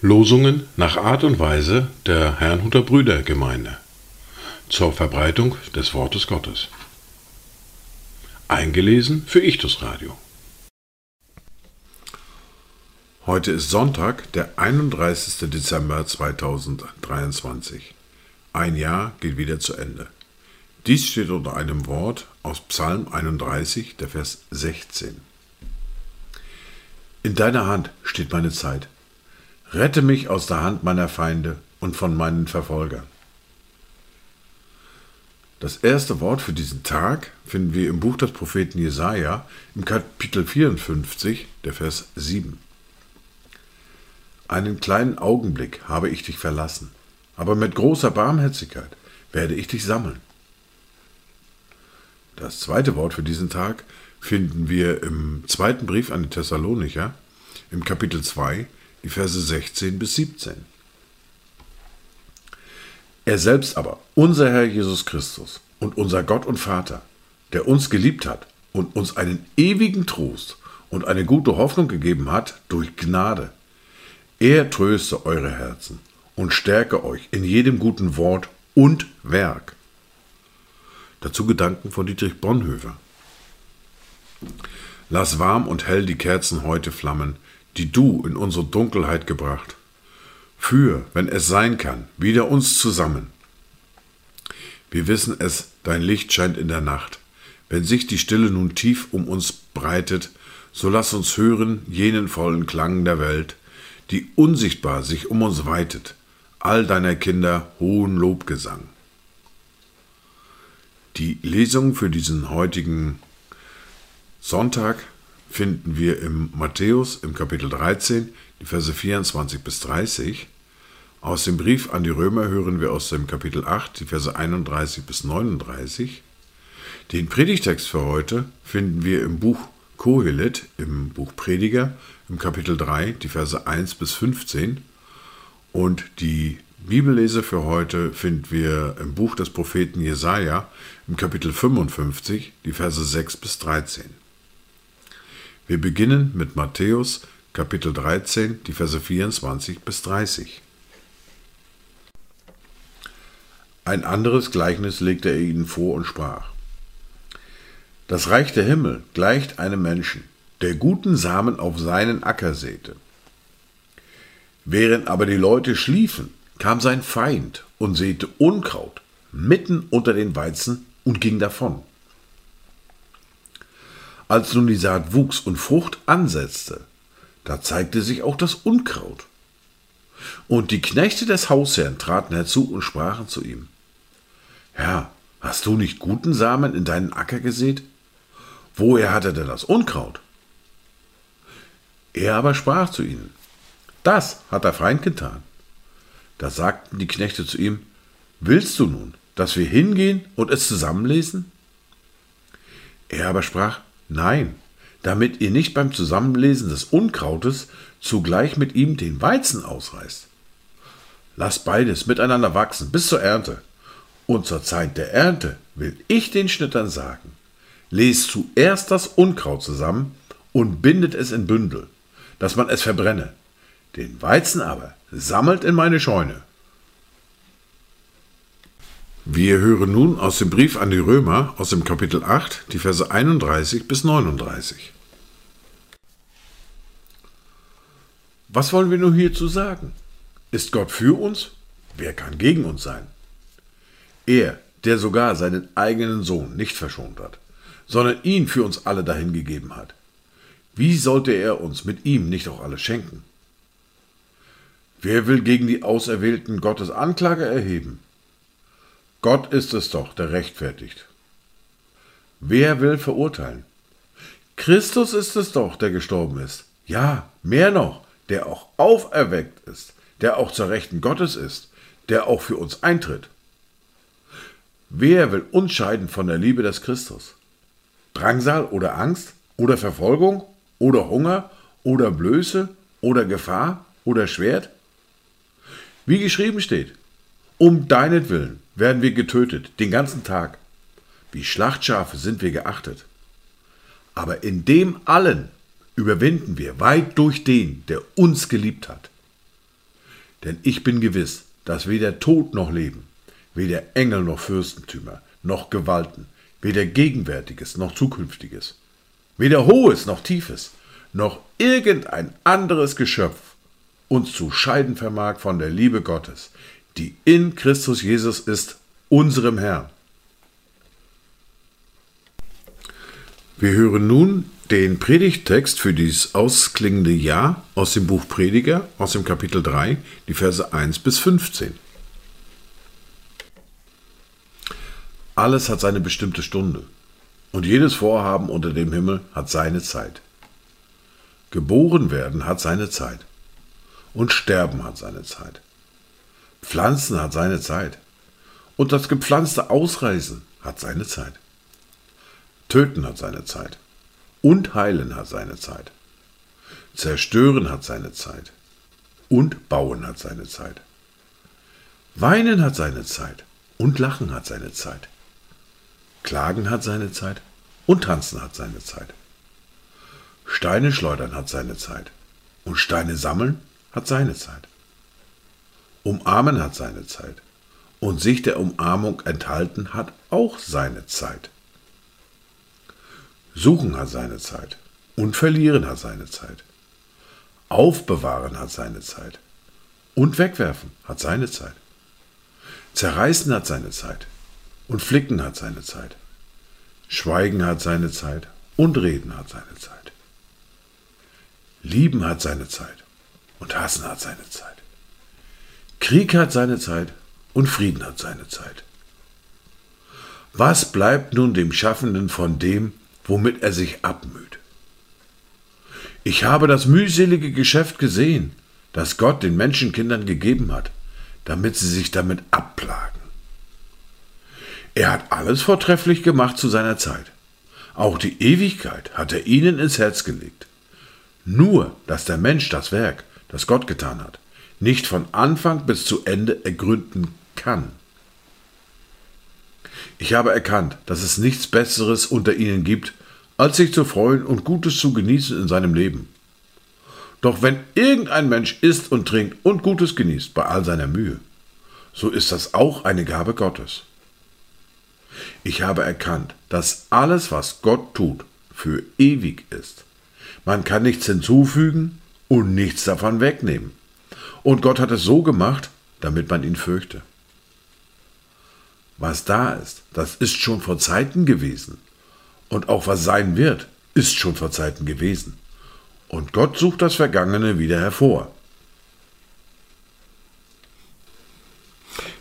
Losungen nach Art und Weise der Herrnhuter Brüdergemeinde zur Verbreitung des Wortes Gottes. Eingelesen für Ichtus Radio. Heute ist Sonntag, der 31. Dezember 2023. Ein Jahr geht wieder zu Ende. Dies steht unter einem Wort aus Psalm 31, der Vers 16. In deiner Hand steht meine Zeit. Rette mich aus der Hand meiner Feinde und von meinen Verfolgern. Das erste Wort für diesen Tag finden wir im Buch des Propheten Jesaja im Kapitel 54, der Vers 7. Einen kleinen Augenblick habe ich dich verlassen, aber mit großer Barmherzigkeit werde ich dich sammeln. Das zweite Wort für diesen Tag finden wir im zweiten Brief an die Thessalonicher, im Kapitel 2, die Verse 16 bis 17. Er selbst aber, unser Herr Jesus Christus und unser Gott und Vater, der uns geliebt hat und uns einen ewigen Trost und eine gute Hoffnung gegeben hat durch Gnade. Er tröste eure Herzen und stärke euch in jedem guten Wort und Werk. Dazu Gedanken von Dietrich Bonhoeffer. Lass warm und hell die Kerzen heute flammen, die du in unsere Dunkelheit gebracht. Führ, wenn es sein kann, wieder uns zusammen. Wir wissen es, dein Licht scheint in der Nacht. Wenn sich die Stille nun tief um uns breitet, so lass uns hören jenen vollen Klang der Welt, die unsichtbar sich um uns weitet, all deiner Kinder hohen Lobgesang. Die Lesung für diesen heutigen Sonntag finden wir im Matthäus im Kapitel 13, die Verse 24 bis 30. Aus dem Brief an die Römer hören wir aus dem Kapitel 8, die Verse 31 bis 39. Den Predigtext für heute finden wir im Buch Kohelet, im Buch Prediger, im Kapitel 3, die Verse 1 bis 15. Und die Bibellese für heute finden wir im Buch des Propheten Jesaja im Kapitel 55, die Verse 6 bis 13. Wir beginnen mit Matthäus Kapitel 13, die Verse 24 bis 30. Ein anderes Gleichnis legte er ihnen vor und sprach. Das Reich der Himmel gleicht einem Menschen, der guten Samen auf seinen Acker säte. Während aber die Leute schliefen, kam sein Feind und säte Unkraut mitten unter den Weizen und ging davon. Als nun die Saat wuchs und Frucht ansetzte, da zeigte sich auch das Unkraut. Und die Knechte des Hausherrn traten herzu und sprachen zu ihm, Herr, hast du nicht guten Samen in deinen Acker gesät? Woher hat er denn das Unkraut? Er aber sprach zu ihnen, das hat der Feind getan. Da sagten die Knechte zu ihm, Willst du nun, dass wir hingehen und es zusammenlesen? Er aber sprach, Nein, damit ihr nicht beim Zusammenlesen des Unkrautes zugleich mit ihm den Weizen ausreißt. Lasst beides miteinander wachsen bis zur Ernte. Und zur Zeit der Ernte will ich den Schnittern sagen, lest zuerst das Unkraut zusammen und bindet es in Bündel, dass man es verbrenne. Den Weizen aber sammelt in meine Scheune. Wir hören nun aus dem Brief an die Römer aus dem Kapitel 8, die Verse 31 bis 39. Was wollen wir nun hierzu sagen? Ist Gott für uns? Wer kann gegen uns sein? Er, der sogar seinen eigenen Sohn nicht verschont hat, sondern ihn für uns alle dahingegeben hat. Wie sollte er uns mit ihm nicht auch alles schenken? Wer will gegen die Auserwählten Gottes Anklage erheben? Gott ist es doch, der rechtfertigt. Wer will verurteilen? Christus ist es doch, der gestorben ist. Ja, mehr noch, der auch auferweckt ist, der auch zur Rechten Gottes ist, der auch für uns eintritt. Wer will uns scheiden von der Liebe des Christus? Drangsal oder Angst oder Verfolgung oder Hunger oder Blöße oder Gefahr oder Schwert? Wie geschrieben steht, um deinetwillen werden wir getötet, den ganzen Tag. Wie Schlachtschafe sind wir geachtet. Aber in dem allen überwinden wir weit durch den, der uns geliebt hat. Denn ich bin gewiss, dass weder Tod noch Leben, weder Engel noch Fürstentümer, noch Gewalten, weder Gegenwärtiges noch Zukünftiges, weder Hohes noch Tiefes, noch irgendein anderes Geschöpf uns zu scheiden vermag von der Liebe Gottes, die in Christus Jesus ist, unserem Herrn. Wir hören nun den Predigttext für dieses ausklingende Jahr aus dem Buch Prediger, aus dem Kapitel 3, die Verse 1 bis 15. Alles hat seine bestimmte Stunde und jedes Vorhaben unter dem Himmel hat seine Zeit. Geboren werden hat seine Zeit und Sterben hat seine Zeit. Pflanzen hat seine Zeit und das gepflanzte Ausreißen hat seine Zeit. Töten hat seine Zeit und heilen hat seine Zeit. Zerstören hat seine Zeit und bauen hat seine Zeit. Weinen hat seine Zeit und lachen hat seine Zeit. Klagen hat seine Zeit und tanzen hat seine Zeit. Steine schleudern hat seine Zeit und Steine sammeln hat seine Zeit. Umarmen hat seine Zeit und sich der Umarmung enthalten hat auch seine Zeit. Suchen hat seine Zeit und verlieren hat seine Zeit. Aufbewahren hat seine Zeit und wegwerfen hat seine Zeit. Zerreißen hat seine Zeit und flicken hat seine Zeit. Schweigen hat seine Zeit und reden hat seine Zeit. Lieben hat seine Zeit und hassen hat seine Zeit. Krieg hat seine Zeit und Frieden hat seine Zeit. Was bleibt nun dem Schaffenden von dem, womit er sich abmüht. Ich habe das mühselige Geschäft gesehen, das Gott den Menschenkindern gegeben hat, damit sie sich damit abplagen. Er hat alles vortrefflich gemacht zu seiner Zeit. Auch die Ewigkeit hat er ihnen ins Herz gelegt. Nur, dass der Mensch das Werk, das Gott getan hat, nicht von Anfang bis zu Ende ergründen kann. Ich habe erkannt, dass es nichts Besseres unter ihnen gibt, als sich zu freuen und Gutes zu genießen in seinem Leben. Doch wenn irgendein Mensch isst und trinkt und Gutes genießt bei all seiner Mühe, so ist das auch eine Gabe Gottes. Ich habe erkannt, dass alles, was Gott tut, für ewig ist. Man kann nichts hinzufügen und nichts davon wegnehmen. Und Gott hat es so gemacht, damit man ihn fürchte. Was da ist, das ist schon vor Zeiten gewesen. Und auch was sein wird, ist schon vor Zeiten gewesen. Und Gott sucht das Vergangene wieder hervor.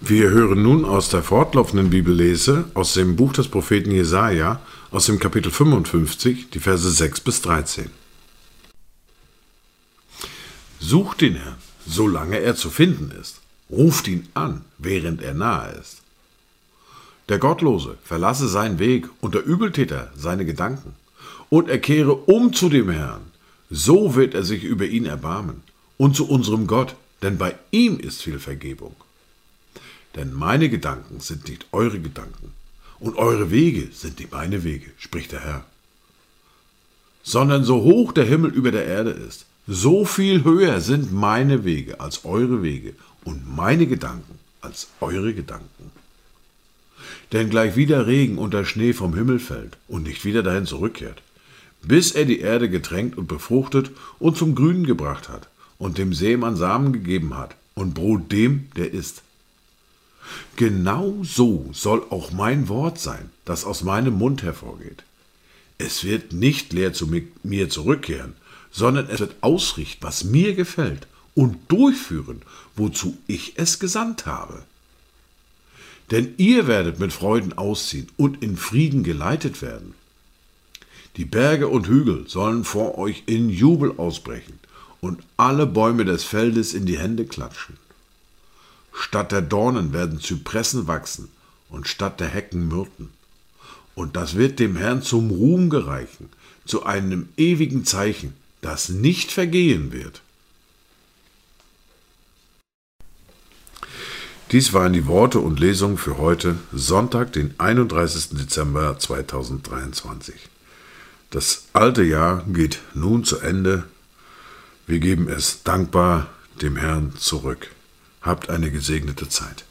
Wir hören nun aus der fortlaufenden Bibellese aus dem Buch des Propheten Jesaja, aus dem Kapitel 55, die Verse 6 bis 13. Sucht den Herrn, solange er zu finden ist. Ruft ihn an, während er nahe ist. Der Gottlose verlasse seinen Weg und der Übeltäter seine Gedanken und er kehre um zu dem Herrn. So wird er sich über ihn erbarmen und zu unserem Gott, denn bei ihm ist viel Vergebung. Denn meine Gedanken sind nicht eure Gedanken und eure Wege sind nicht meine Wege, spricht der Herr. Sondern so hoch der Himmel über der Erde ist, so viel höher sind meine Wege als eure Wege und meine Gedanken als eure Gedanken. Denn gleich wieder Regen und der Schnee vom Himmel fällt und nicht wieder dahin zurückkehrt, bis er die Erde getränkt und befruchtet und zum Grünen gebracht hat und dem Seemann Samen gegeben hat und Brot dem, der isst. Genau so soll auch mein Wort sein, das aus meinem Mund hervorgeht. Es wird nicht leer zu mir zurückkehren, sondern es wird ausrichten, was mir gefällt und durchführen, wozu ich es gesandt habe. Denn ihr werdet mit Freuden ausziehen und in Frieden geleitet werden. Die Berge und Hügel sollen vor euch in Jubel ausbrechen und alle Bäume des Feldes in die Hände klatschen. Statt der Dornen werden Zypressen wachsen und statt der Hecken Myrten. Und das wird dem Herrn zum Ruhm gereichen, zu einem ewigen Zeichen, das nicht vergehen wird. Dies waren die Worte und Lesungen für heute, Sonntag, den 31. Dezember 2023. Das alte Jahr geht nun zu Ende. Wir geben es dankbar dem Herrn zurück. Habt eine gesegnete Zeit.